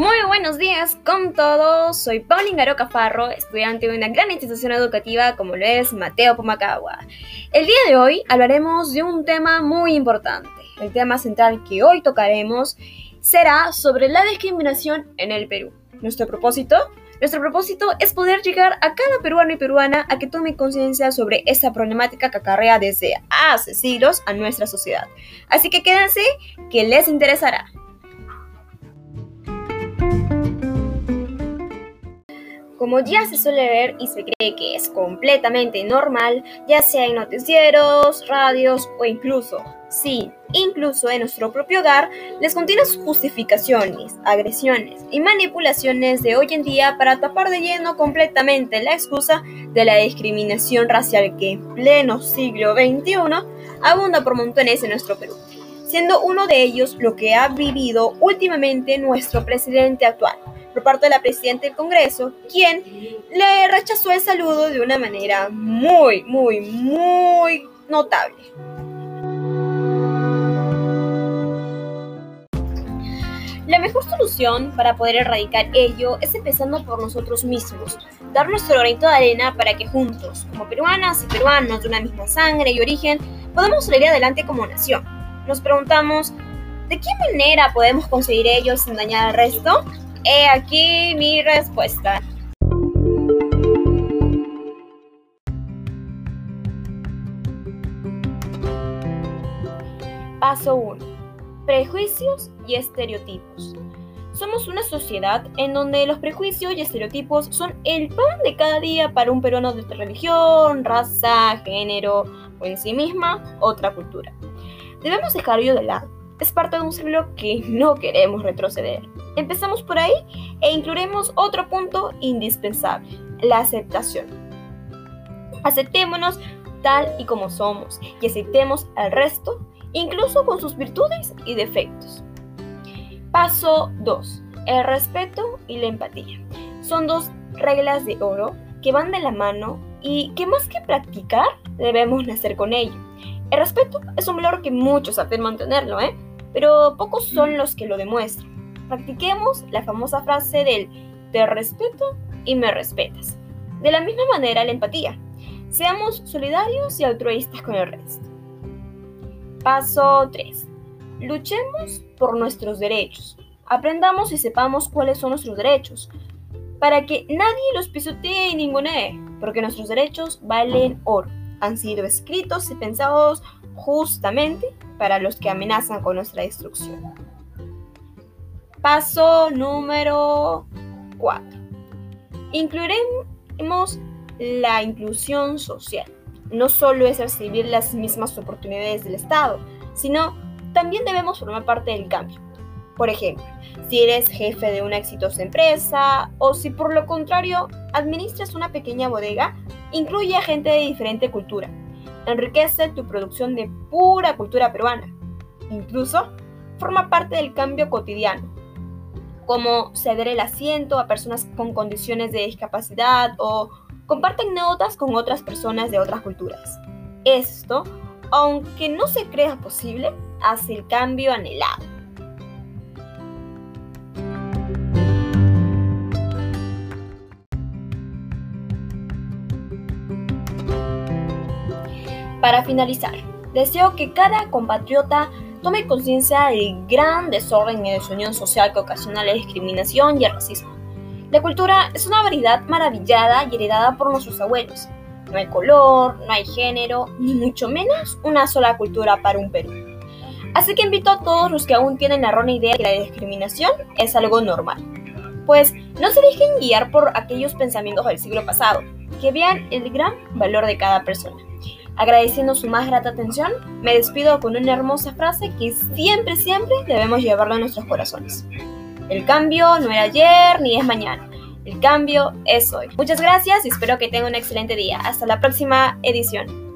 Muy buenos días con todos, soy Paulina Garoca Farro, estudiante de una gran institución educativa como lo es Mateo Pumacagua. El día de hoy hablaremos de un tema muy importante. El tema central que hoy tocaremos será sobre la discriminación en el Perú. Nuestro propósito nuestro propósito es poder llegar a cada peruano y peruana a que tome conciencia sobre esa problemática que acarrea desde hace siglos a nuestra sociedad. Así que quédense, que les interesará. Como ya se suele ver y se cree que es completamente normal, ya sea en noticieros, radios o incluso, sí, incluso en nuestro propio hogar, las continuas justificaciones, agresiones y manipulaciones de hoy en día para tapar de lleno completamente la excusa de la discriminación racial que en pleno siglo XXI abunda por montones en nuestro Perú, siendo uno de ellos lo que ha vivido últimamente nuestro presidente actual por parte de la presidenta del Congreso, quien le rechazó el saludo de una manera muy, muy, muy notable. La mejor solución para poder erradicar ello es empezando por nosotros mismos, dar nuestro granito de arena para que juntos, como peruanas y peruanos de una misma sangre y origen, podamos salir adelante como nación. Nos preguntamos, ¿de qué manera podemos conseguir ello sin dañar al resto? He aquí mi respuesta. Paso 1. Prejuicios y estereotipos. Somos una sociedad en donde los prejuicios y estereotipos son el pan de cada día para un peruano de religión, raza, género o en sí misma otra cultura. Debemos dejar ello de lado es parte de un siglo que no queremos retroceder. Empezamos por ahí e incluiremos otro punto indispensable, la aceptación. Aceptémonos tal y como somos y aceptemos al resto, incluso con sus virtudes y defectos. Paso 2. El respeto y la empatía. Son dos reglas de oro que van de la mano y que más que practicar debemos nacer con ello. El respeto es un valor que muchos saben mantenerlo, ¿eh? pero pocos son los que lo demuestran. Practiquemos la famosa frase del te respeto y me respetas. De la misma manera la empatía. Seamos solidarios y altruistas con el resto. Paso 3. Luchemos por nuestros derechos. Aprendamos y sepamos cuáles son nuestros derechos, para que nadie los pisotee y ningunee, porque nuestros derechos valen oro. Han sido escritos y pensados justamente para los que amenazan con nuestra destrucción. Paso número 4. Incluiremos la inclusión social. No solo es recibir las mismas oportunidades del Estado, sino también debemos formar parte del cambio. Por ejemplo, si eres jefe de una exitosa empresa o si por lo contrario administras una pequeña bodega, incluye a gente de diferente cultura enriquece tu producción de pura cultura peruana. Incluso forma parte del cambio cotidiano, como ceder el asiento a personas con condiciones de discapacidad o comparten notas con otras personas de otras culturas. Esto, aunque no se crea posible, hace el cambio anhelado. Para finalizar, deseo que cada compatriota tome conciencia del gran desorden y desunión social que ocasiona la discriminación y el racismo. La cultura es una variedad maravillada y heredada por nuestros abuelos. No hay color, no hay género, ni mucho menos una sola cultura para un Perú. Así que invito a todos los que aún tienen la errónea idea de que la discriminación es algo normal. Pues no se dejen guiar por aquellos pensamientos del siglo pasado, que vean el gran valor de cada persona. Agradeciendo su más grata atención, me despido con una hermosa frase que siempre, siempre debemos llevarlo a nuestros corazones. El cambio no era ayer ni es mañana. El cambio es hoy. Muchas gracias y espero que tengan un excelente día. Hasta la próxima edición.